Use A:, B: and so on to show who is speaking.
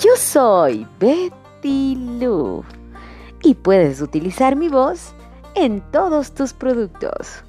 A: Yo soy Betty Lou y puedes utilizar mi voz en todos tus productos.